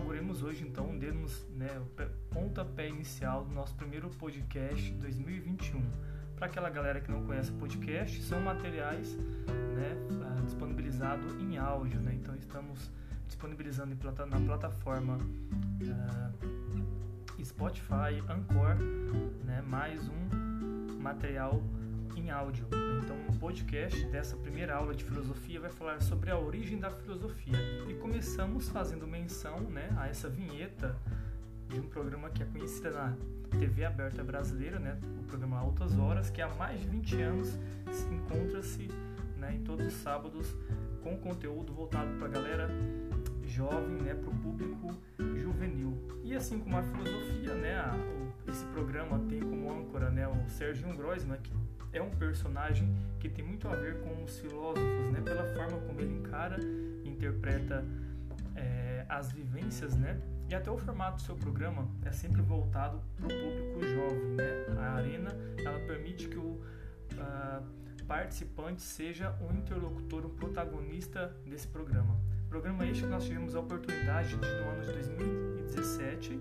Inauguremos hoje, então, demos né, o pontapé inicial do nosso primeiro podcast 2021. Para aquela galera que não conhece o podcast, são materiais né, ah, disponibilizados em áudio. Né? Então, estamos disponibilizando na plataforma uh, Spotify, Anchor, né, mais um material em áudio. Então, o podcast dessa primeira aula de filosofia vai falar sobre a origem da filosofia. E começamos fazendo menção né, a essa vinheta de um programa que é conhecida na TV aberta brasileira, né, o programa Altas Horas, que há mais de 20 anos encontra-se né, em todos os sábados com conteúdo voltado para a galera jovem, né, para o público juvenil. E assim como a filosofia, né, a, o, esse programa tem como âncora né, o Sérgio Groisman, que é um personagem que tem muito a ver com os filósofos, né? Pela forma como ele encara e interpreta é, as vivências, né? E até o formato do seu programa é sempre voltado para o público jovem, né? A arena, ela permite que o uh, participante seja um interlocutor, um protagonista desse programa. Programa este que nós tivemos a oportunidade de, no ano de 2017,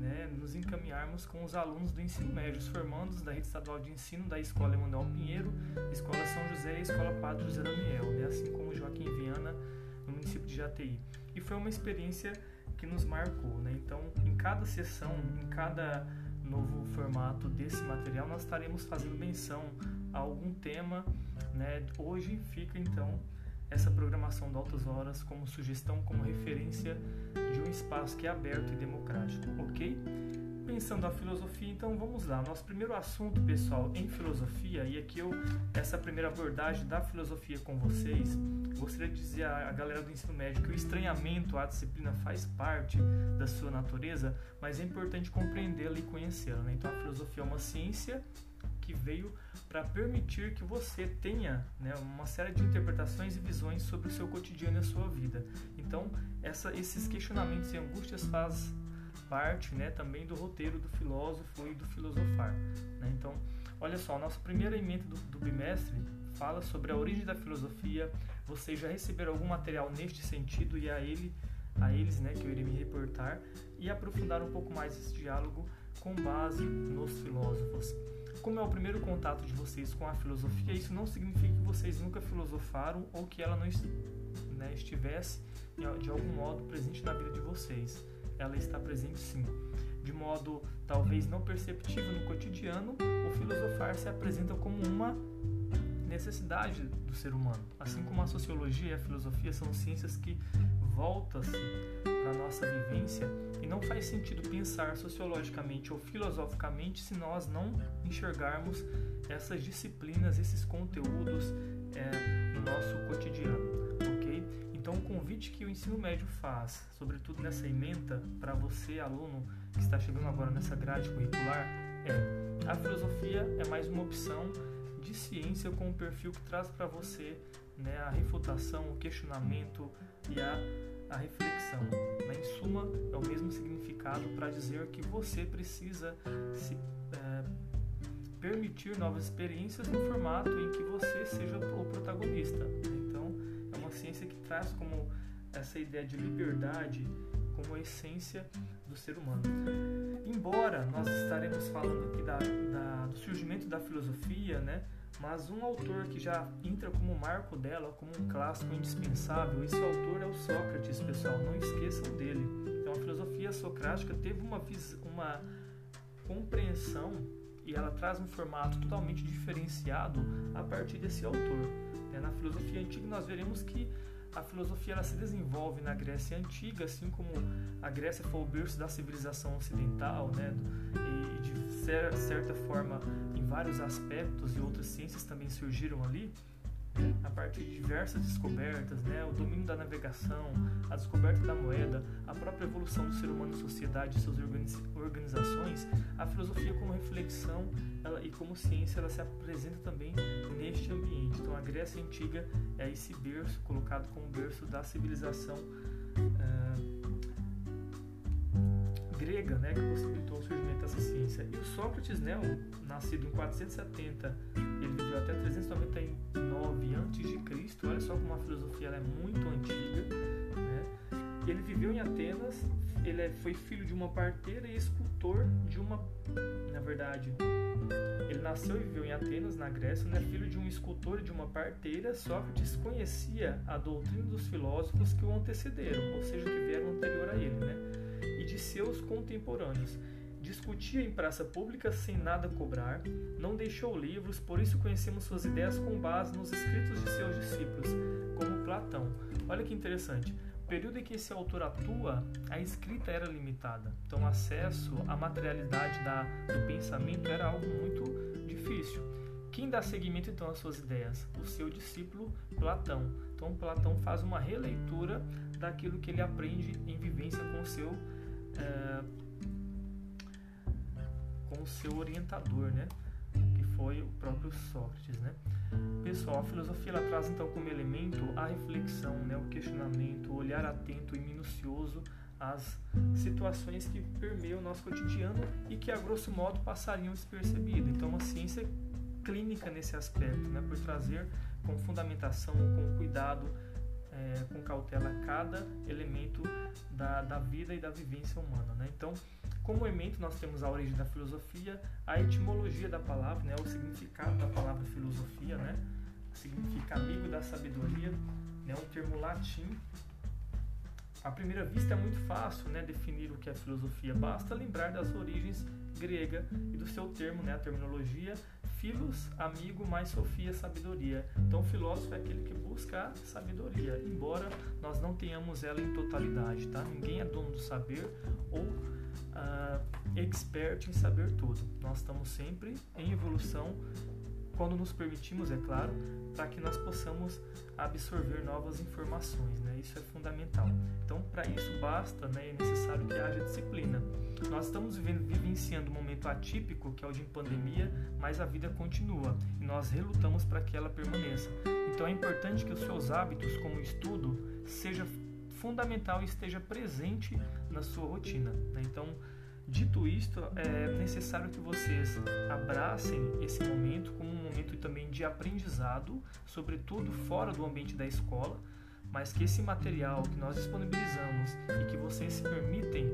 né, nos encaminharmos com os alunos do ensino médio, os formandos da rede estadual de ensino da Escola Emanuel Pinheiro, Escola São José e Escola Padre José Daniel, né, assim como Joaquim Viana no município de Jataí. E foi uma experiência que nos marcou. Né? Então, em cada sessão, em cada novo formato desse material, nós estaremos fazendo menção a algum tema. Né? Hoje fica então essa programação de altas horas como sugestão, como referência de um espaço que é aberto e democrático, ok? Pensando a filosofia, então vamos lá. Nosso primeiro assunto, pessoal, em filosofia, e aqui eu, essa primeira abordagem da filosofia com vocês, gostaria de dizer à galera do ensino médio que o estranhamento à disciplina faz parte da sua natureza, mas é importante compreendê-la e conhecê-la. Né? Então a filosofia é uma ciência que veio para permitir que você tenha né, uma série de interpretações e visões sobre o seu cotidiano e a sua vida. Então, essa, esses questionamentos e angústias faz parte né, também do roteiro do filósofo e do filosofar. Né? Então, olha só, nossa primeira emenda do, do bimestre fala sobre a origem da filosofia. Vocês já receberam algum material neste sentido e a ele a eles, né, que eu irei me reportar e aprofundar um pouco mais esse diálogo com base nos filósofos como é o primeiro contato de vocês com a filosofia, isso não significa que vocês nunca filosofaram ou que ela não né, estivesse de algum modo presente na vida de vocês. Ela está presente sim. De modo talvez não perceptível no cotidiano, o filosofar se apresenta como uma necessidade do ser humano. Assim como a sociologia e a filosofia são ciências que voltam-se para a nossa vivência e não faz sentido pensar sociologicamente ou filosoficamente se nós não enxergarmos essas disciplinas, esses conteúdos é, no nosso cotidiano, ok? Então, o convite que o ensino médio faz, sobretudo nessa ementa, para você, aluno que está chegando agora nessa grade curricular, é a filosofia é mais uma opção de ciência com um perfil que traz para você né, a refutação, o questionamento e a a reflexão. Né? Em suma, é o mesmo significado para dizer que você precisa se é, permitir novas experiências no formato em que você seja o protagonista. Então, é uma ciência que traz como essa ideia de liberdade como a essência do ser humano. Embora nós estaremos falando aqui da, da, do surgimento da filosofia, né? Mas um autor que já entra como marco dela, como um clássico indispensável, esse autor é o Sócrates, pessoal, não esqueçam dele. Então a filosofia socrática teve uma, uma compreensão e ela traz um formato totalmente diferenciado a partir desse autor. É, na filosofia antiga nós veremos que a filosofia ela se desenvolve na Grécia antiga, assim como a Grécia foi o berço da civilização ocidental, né? E de certa forma, em vários aspectos e outras ciências também surgiram ali. a partir de diversas descobertas, né? o domínio da navegação, a descoberta da moeda, a própria evolução do ser humano em sociedade e suas organizações, a filosofia como reflexão ela, e como ciência ela se apresenta também neste ambiente. Então a Grécia Antiga é esse berço colocado como berço da civilização uh, grega, né, que possibilitou o surgimento dessa ciência. E o Sócrates, né, nascido em 470, ele viveu até 399 a.C. Olha só como a filosofia é muito antiga, né? Ele viveu em Atenas, ele é, foi filho de uma parteira e escultor de uma, na verdade, ele nasceu e viveu em Atenas, na Grécia, né? filho de um escultor e de uma parteira. Sócrates conhecia a doutrina dos filósofos que o antecederam, ou seja, que vieram anterior a ele, né? De seus contemporâneos. Discutia em praça pública sem nada cobrar, não deixou livros, por isso conhecemos suas ideias com base nos escritos de seus discípulos, como Platão. Olha que interessante. Período em que esse autor atua, a escrita era limitada. Então, o acesso à materialidade da, do pensamento era algo muito difícil. Quem dá seguimento então às suas ideias? O seu discípulo Platão. Então, Platão faz uma releitura daquilo que ele aprende em vivência com seu é, com o seu orientador, né? Que foi o próprio Sócrates, né? Pessoal, a filosofia ela traz então como elemento a reflexão, né? O questionamento, o olhar atento e minucioso às situações que permeiam o nosso cotidiano e que a grosso modo passariam despercebido. Então, uma ciência clínica nesse aspecto, né? Por trazer com fundamentação, com cuidado é, com cautela cada elemento da, da vida e da vivência humana. Né? Então, como elemento, nós temos a origem da filosofia, a etimologia da palavra, né? o significado da palavra filosofia, né? significa amigo da sabedoria, né? um termo latim. À primeira vista é muito fácil né, definir o que é filosofia, basta lembrar das origens grega e do seu termo, né, a terminologia Filos, amigo, mais Sofia, sabedoria. Então, o filósofo é aquele que busca a sabedoria, embora nós não tenhamos ela em totalidade, tá? Ninguém é dono do saber ou uh, expert em saber tudo. Nós estamos sempre em evolução, quando nos permitimos, é claro, para que nós possamos absorver novas informações, né? Isso é fundamental. Então, para isso basta, né, é necessário que haja disciplina. Nós estamos vivenciando um momento atípico, que é o de pandemia, mas a vida continua e nós relutamos para que ela permaneça. Então, é importante que os seus hábitos, como o estudo, seja fundamental e esteja presente na sua rotina. Né? Então, Dito isto, é necessário que vocês abracem esse momento como um momento também de aprendizado, sobretudo fora do ambiente da escola, mas que esse material que nós disponibilizamos e que vocês se permitem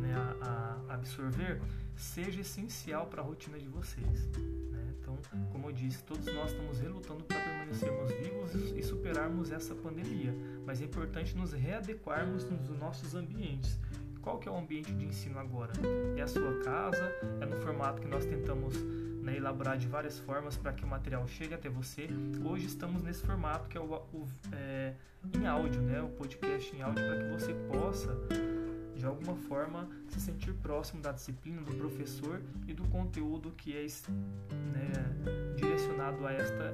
né, a, a absorver seja essencial para a rotina de vocês. Né? Então, como eu disse, todos nós estamos relutando para permanecermos vivos e superarmos essa pandemia, mas é importante nos readequarmos nos nossos ambientes qual que é o ambiente de ensino agora? É a sua casa? É no formato que nós tentamos né, elaborar de várias formas para que o material chegue até você. Hoje estamos nesse formato que é o, o é, em áudio, né, o podcast em áudio, para que você possa de alguma forma se sentir próximo da disciplina do professor e do conteúdo que é né, direcionado a esta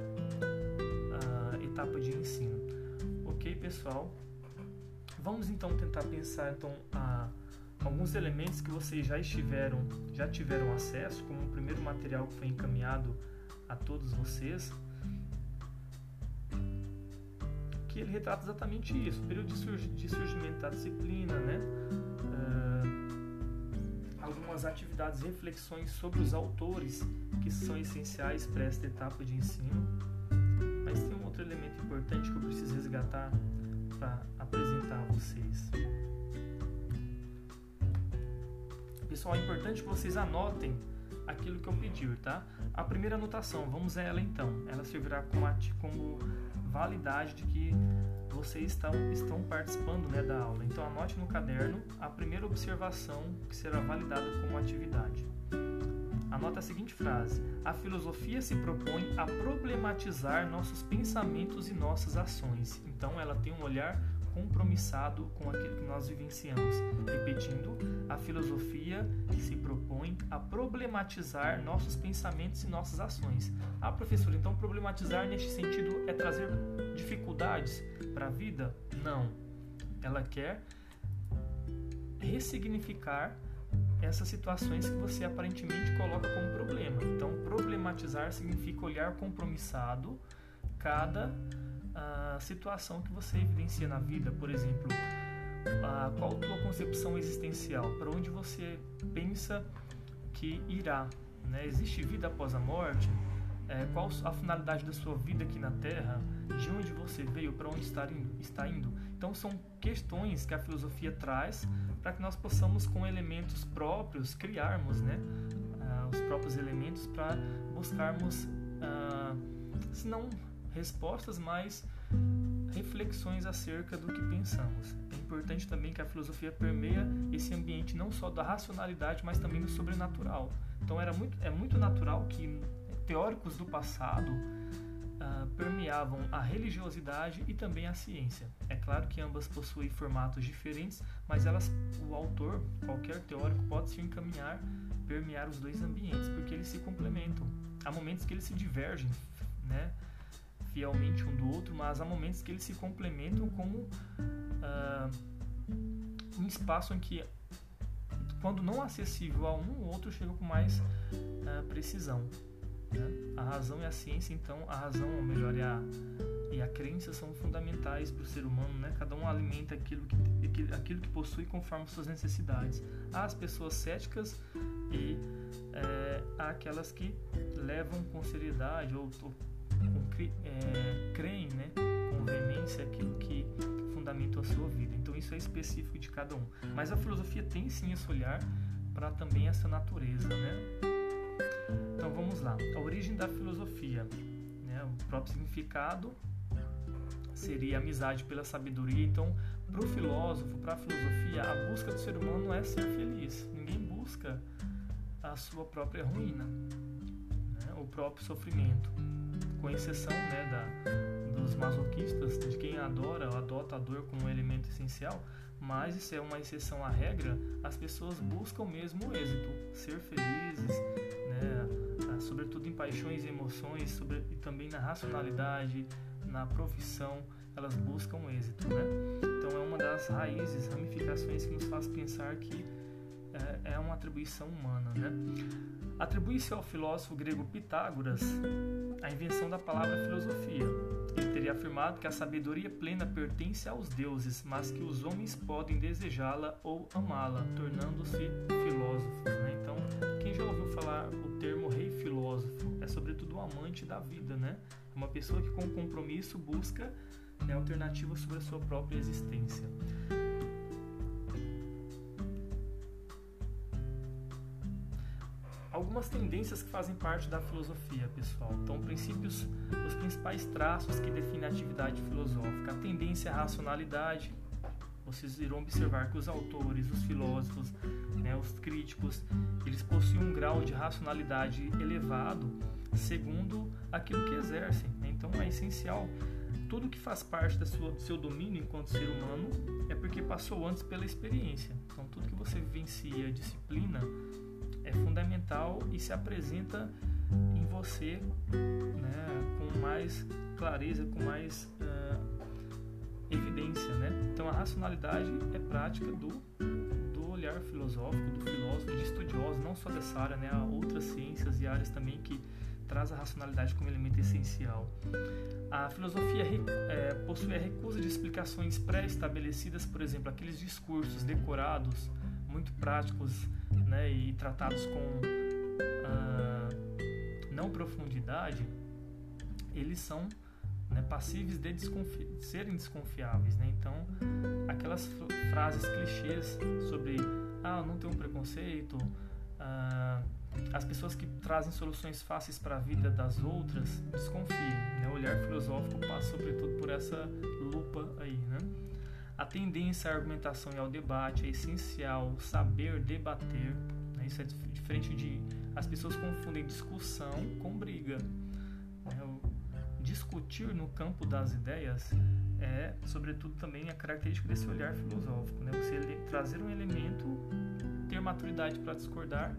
a etapa de ensino. Ok, pessoal? Vamos então tentar pensar então a alguns elementos que vocês já estiveram, já tiveram acesso, como o primeiro material que foi encaminhado a todos vocês, que ele retrata exatamente isso, o período de, surg de surgimento da disciplina, né? Uh, algumas atividades, reflexões sobre os autores que são essenciais para esta etapa de ensino. Mas tem um outro elemento importante que eu preciso resgatar para apresentar a vocês. Pessoal, é importante que vocês anotem aquilo que eu pedir, tá? A primeira anotação, vamos a ela então. Ela servirá como, como validade de que vocês estão, estão participando né, da aula. Então anote no caderno a primeira observação que será validada como atividade. Anota a seguinte frase: A filosofia se propõe a problematizar nossos pensamentos e nossas ações. Então ela tem um olhar compromissado com aquilo que nós vivenciamos. Repetindo, a filosofia se propõe a problematizar nossos pensamentos e nossas ações. Ah, professor, então problematizar neste sentido é trazer dificuldades para a vida? Não. Ela quer ressignificar essas situações que você aparentemente coloca como problema. Então, problematizar significa olhar compromissado cada uh, situação que você evidencia na vida. Por exemplo, uh, qual a tua concepção existencial? Para onde você pensa que irá? Né? Existe vida após a morte? É, qual a finalidade da sua vida aqui na Terra? De onde você veio? Para onde está indo? está indo? Então, são questões que a filosofia traz para que nós possamos, com elementos próprios, criarmos né? Uh, os próprios elementos para buscarmos, uh, se não respostas, mas reflexões acerca do que pensamos. É importante também que a filosofia permeia esse ambiente não só da racionalidade, mas também do sobrenatural. Então era muito, é muito natural que teóricos do passado uh, permeavam a religiosidade e também a ciência. É claro que ambas possuem formatos diferentes, mas elas, o autor, qualquer teórico, pode se encaminhar, permear os dois ambientes, porque eles se complementam. Há momentos que eles se divergem, né? Fielmente um do outro, mas há momentos que eles se complementam como uh, um espaço em que, quando não acessível a um, o outro chega com mais uh, precisão. Né? A razão e a ciência, então, a razão, ou melhor, e a, e a crença são fundamentais para o ser humano, né? Cada um alimenta aquilo que, aquilo que possui conforme suas necessidades. Há as pessoas céticas e é, há aquelas que levam com seriedade ou, ou é, creem né, com veemência aquilo que fundamenta a sua vida. Então isso é específico de cada um. Mas a filosofia tem sim esse olhar para também essa natureza. Né? Então vamos lá. A origem da filosofia. Né? O próprio significado seria amizade pela sabedoria. Então, para o filósofo, para a filosofia, a busca do ser humano é ser feliz. Ninguém busca a sua própria ruína, né? o próprio sofrimento com exceção né, da, dos masoquistas, de quem adora adota a dor como um elemento essencial, mas isso é uma exceção à regra, as pessoas buscam mesmo o êxito, ser felizes, né, ah, sobretudo em paixões e emoções, sobre, e também na racionalidade, na profissão, elas buscam êxito. Né? Então é uma das raízes, ramificações que nos faz pensar que atribuição humana. Né? Atribui-se ao filósofo grego Pitágoras a invenção da palavra filosofia. Ele teria afirmado que a sabedoria plena pertence aos deuses, mas que os homens podem desejá-la ou amá-la, tornando-se filósofos. Né? Então, quem já ouviu falar o termo rei filósofo é sobretudo um amante da vida, né? Uma pessoa que com compromisso busca né, alternativas sobre a sua própria existência. Algumas tendências que fazem parte da filosofia, pessoal. Então, princípios, os principais traços que definem a atividade filosófica. A tendência à racionalidade. Vocês irão observar que os autores, os filósofos, né, os críticos, eles possuem um grau de racionalidade elevado segundo aquilo que exercem. Né? Então, é essencial. Tudo que faz parte da sua, do seu domínio enquanto ser humano é porque passou antes pela experiência. Então, tudo que você vivencia, disciplina, é fundamental e se apresenta em você né, com mais clareza, com mais uh, evidência. Né? Então a racionalidade é prática do, do olhar filosófico, do filósofo, de estudiosos, não só dessa área, né? há outras ciências e áreas também que traz a racionalidade como elemento essencial. A filosofia é, possui a recusa de explicações pré-estabelecidas, por exemplo, aqueles discursos decorados, muito práticos, né, e tratados com ah, não profundidade, eles são né, passíveis de desconfi serem desconfiáveis. Né? Então, aquelas frases clichês sobre ah, não tem um preconceito, ah, as pessoas que trazem soluções fáceis para a vida das outras, desconfiem. Né? O olhar filosófico passa sobretudo por essa lupa aí. Né? A tendência à argumentação e ao debate é essencial saber debater. Né? Isso é diferente de. As pessoas confundem discussão com briga. Né? Discutir no campo das ideias é, sobretudo, também a característica desse olhar filosófico. Né? Você trazer um elemento, ter maturidade para discordar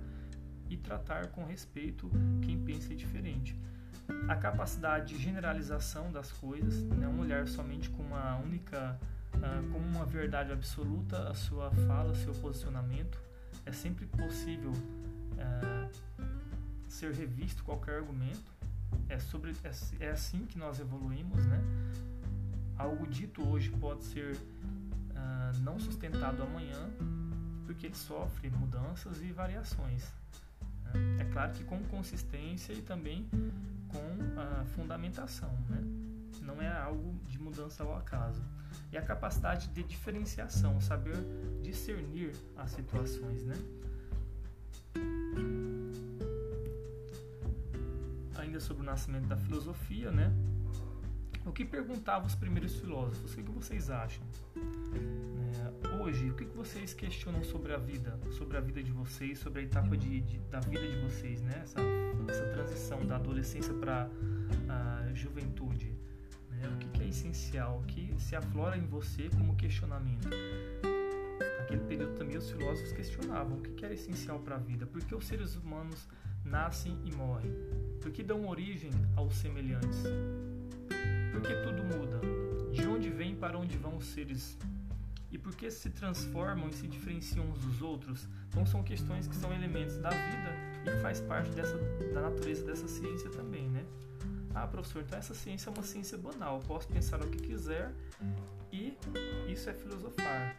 e tratar com respeito quem pensa diferente. A capacidade de generalização das coisas, né, um olhar somente com uma única, como uma verdade absoluta, a sua fala, seu posicionamento. É sempre possível uh, ser revisto qualquer argumento. É, sobre, é, é assim que nós evoluímos, né? Algo dito hoje pode ser uh, não sustentado amanhã, porque ele sofre mudanças e variações. Né? É claro que com consistência e também com a fundamentação, né? não é algo de mudança ao acaso. E a capacidade de diferenciação, saber discernir as situações. Né? Ainda sobre o nascimento da filosofia, né? o que perguntavam os primeiros filósofos? O que vocês acham? hoje, o que, vocês questionam sobre a vida, sobre a vida de vocês, sobre a etapa de, de da vida de vocês, né? Essa, essa transição da adolescência para a juventude. Né? O que, que é essencial, o que se aflora em você como questionamento. Naquele período também os filósofos questionavam o que, que era essencial para a vida, por que os seres humanos nascem e morrem, por que dão origem aos semelhantes, por que tudo muda, de onde vem para onde vão os seres e por que se transformam e se diferenciam uns dos outros. Então são questões que são elementos da vida e que faz parte dessa, da natureza dessa ciência também, né? Ah, professor, então essa ciência é uma ciência banal. Eu posso pensar o que quiser e isso é filosofar.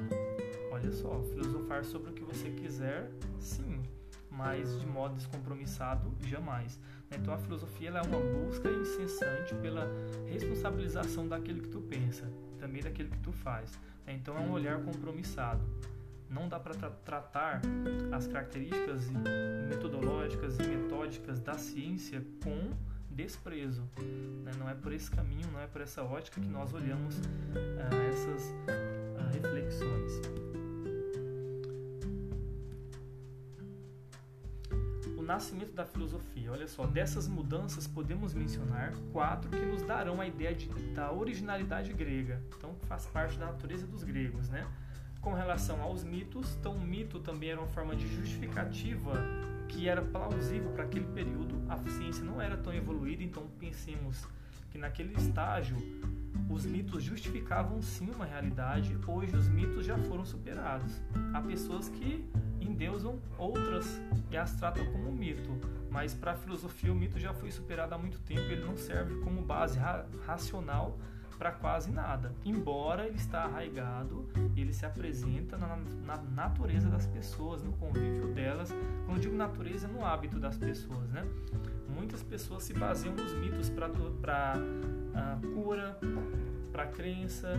Olha só, filosofar sobre o que você quiser, sim, mas de modo descompromissado, jamais. Então a filosofia é uma busca incessante pela responsabilização daquilo que tu pensa, também daquilo que tu faz. Então é um olhar compromissado. Não dá para tra tratar as características metodológicas e metódicas da ciência com desprezo. Né? Não é por esse caminho, não é por essa ótica que nós olhamos uh, essas uh, reflexões. O nascimento da filosofia. Olha só, dessas mudanças podemos mencionar quatro que nos darão a ideia de, da originalidade grega. Então, faz parte da natureza dos gregos, né? Com relação aos mitos, então o mito também era uma forma de justificativa que era plausível para aquele período. A ciência não era tão evoluída, então pensemos que naquele estágio os mitos justificavam sim uma realidade. Hoje os mitos já foram superados. Há pessoas que endeusam outras e as tratam como mito, mas para a filosofia o mito já foi superado há muito tempo. Ele não serve como base ra racional para quase nada, embora ele está arraigado ele se apresenta na, na, natureza das pessoas, no convívio delas. Quando digo natureza, no hábito das pessoas, né? Muitas pessoas se baseiam nos mitos para uh, ah, cura, para crença,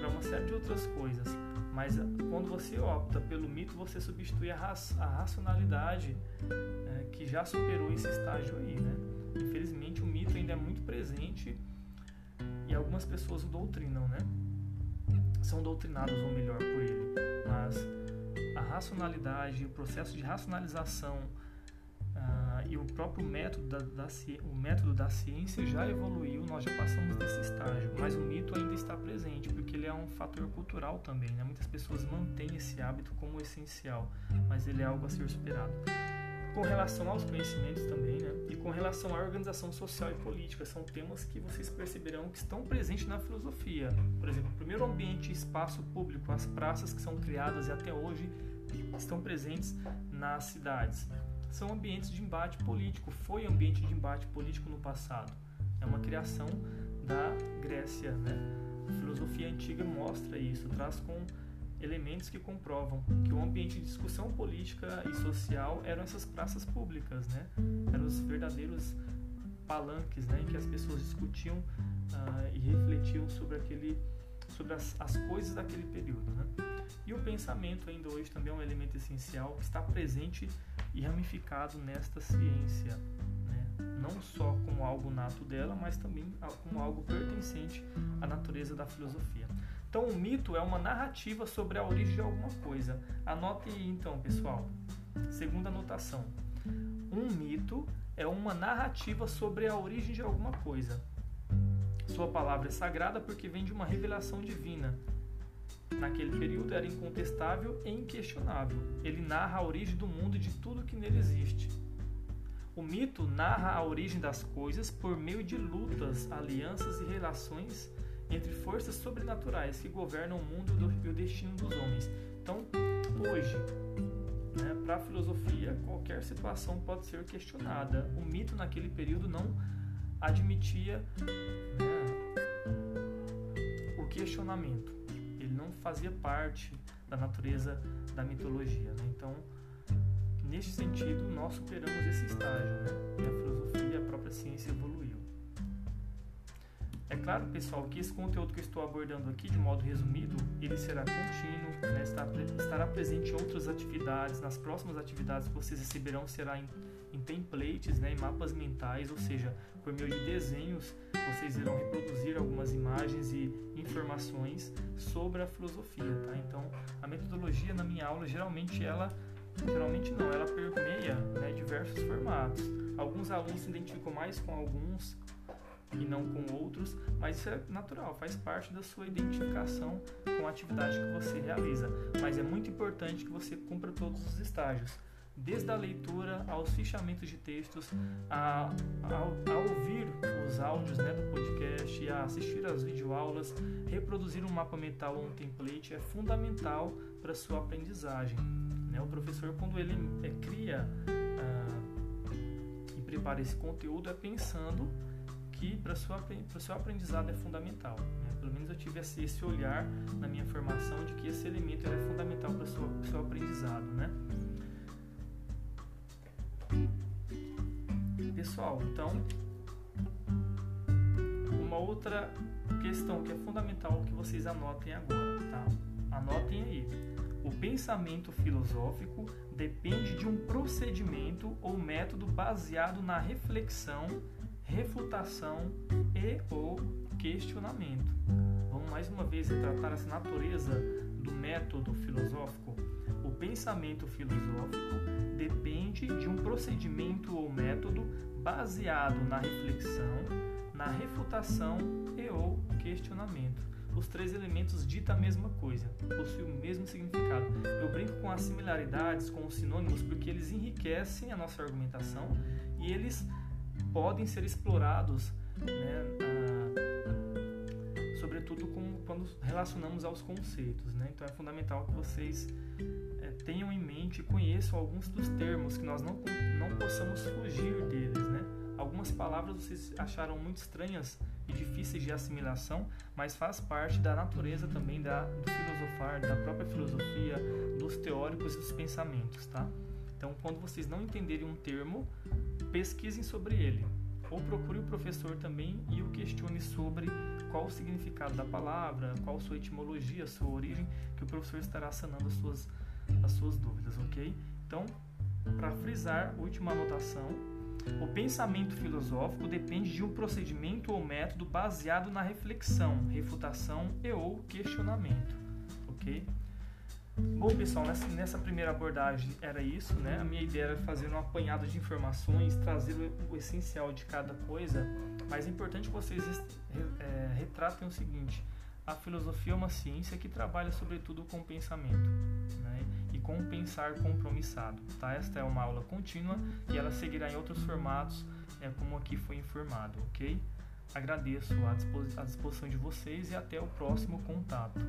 para uma série de outras coisas. Mas quando você opta pelo mito, você substitui a, a racionalidade é, que já superou esse estágio aí, né? Infelizmente, o mito ainda é muito presente e algumas pessoas o doutrinam, né? São doutrinados, ou melhor, por ele. Mas a racionalidade, o processo de racionalização uh, e o próprio método da, da, o método da ciência já evoluiu, nós já passamos desse estágio, mas o mito ainda está presente, porque ele é um fator cultural também. Né? Muitas pessoas mantêm esse hábito como essencial, mas ele é algo a ser superado com relação aos conhecimentos também, né? E com relação à organização social e política, são temas que vocês perceberão que estão presentes na filosofia. Por exemplo, o primeiro ambiente espaço público, as praças que são criadas e até hoje estão presentes nas cidades. São ambientes de embate político, foi ambiente de embate político no passado. É uma criação da Grécia, né? A filosofia antiga mostra isso, traz com elementos que comprovam que o ambiente de discussão política e social eram essas praças públicas, né? Eram os verdadeiros palanques, né, em que as pessoas discutiam uh, e refletiam sobre aquele, sobre as, as coisas daquele período, né? E o pensamento ainda hoje também é um elemento essencial que está presente e ramificado nesta ciência, né? não só como algo nato dela, mas também como algo pertencente à natureza da filosofia. Então, o mito é uma narrativa sobre a origem de alguma coisa. Anote aí, então, pessoal. Segunda anotação. Um mito é uma narrativa sobre a origem de alguma coisa. Sua palavra é sagrada porque vem de uma revelação divina. Naquele período era incontestável e inquestionável. Ele narra a origem do mundo e de tudo que nele existe. O mito narra a origem das coisas por meio de lutas, alianças e relações entre forças sobrenaturais que governam o mundo e o destino dos homens. Então, hoje, né, para a filosofia, qualquer situação pode ser questionada. O mito naquele período não admitia né, o questionamento. Ele não fazia parte da natureza da mitologia. Né? Então, neste sentido, nós superamos esse estágio né? e a filosofia, a própria ciência evoluiu. É claro, pessoal, que esse conteúdo que eu estou abordando aqui, de modo resumido, ele será contínuo, né? estará presente em outras atividades, nas próximas atividades que vocês receberão será em, em templates, né? em mapas mentais, ou seja, por meio de desenhos, vocês irão reproduzir algumas imagens e informações sobre a filosofia, tá? Então, a metodologia na minha aula, geralmente ela geralmente não, ela permeia né, diversos formatos. Alguns alunos se identificam mais com alguns e não com outros, mas isso é natural, faz parte da sua identificação com a atividade que você realiza. Mas é muito importante que você cumpra todos os estágios, desde a leitura aos fichamentos de textos, a, a, a ouvir os áudios né, do podcast, a assistir às videoaulas, reproduzir um mapa mental ou um template é fundamental para sua aprendizagem. Né? O professor, quando ele é, cria ah, e prepara esse conteúdo, é pensando que para o seu aprendizado é fundamental. Né? Pelo menos eu tive esse, olhar na minha formação de que esse elemento é fundamental para o seu aprendizado. Né? Pessoal, então, uma outra questão que é fundamental que vocês anotem agora, tá? Anotem aí. O pensamento filosófico depende de um procedimento ou método baseado na reflexão refutação e ou questionamento. Vamos mais uma vez retratar essa natureza do método filosófico. O pensamento filosófico depende de um procedimento ou método baseado na reflexão, na refutação e ou questionamento. Os três elementos ditam a mesma coisa, possuem o mesmo significado. Eu brinco com as similaridades, com os sinônimos, porque eles enriquecem a nossa argumentação e eles podem ser explorados, né, a, sobretudo com, quando relacionamos aos conceitos. Né? Então é fundamental que vocês é, tenham em mente e conheçam alguns dos termos que nós não, não possamos fugir deles. Né? Algumas palavras vocês acharam muito estranhas e difíceis de assimilação, mas faz parte da natureza também da, do filosofar, da própria filosofia, dos teóricos e dos pensamentos. Tá? Então, quando vocês não entenderem um termo, pesquisem sobre ele. Ou procure o professor também e o questione sobre qual o significado da palavra, qual sua etimologia, sua origem, que o professor estará sanando as suas, as suas dúvidas, ok? Então, para frisar, última anotação, o pensamento filosófico depende de um procedimento ou método baseado na reflexão, refutação e ou questionamento, ok? Bom, pessoal, nessa, nessa, primeira abordagem era isso, né? A minha ideia era fazer um apanhado de informações, trazer o, o essencial de cada coisa, mas é importante que vocês é, retratem o seguinte: a filosofia é uma ciência que trabalha sobretudo com o pensamento, né? E com o pensar compromissado, tá? Esta é uma aula contínua e ela seguirá em outros formatos, é, como aqui foi informado, ok? Agradeço a, disposição de vocês e até o próximo contato.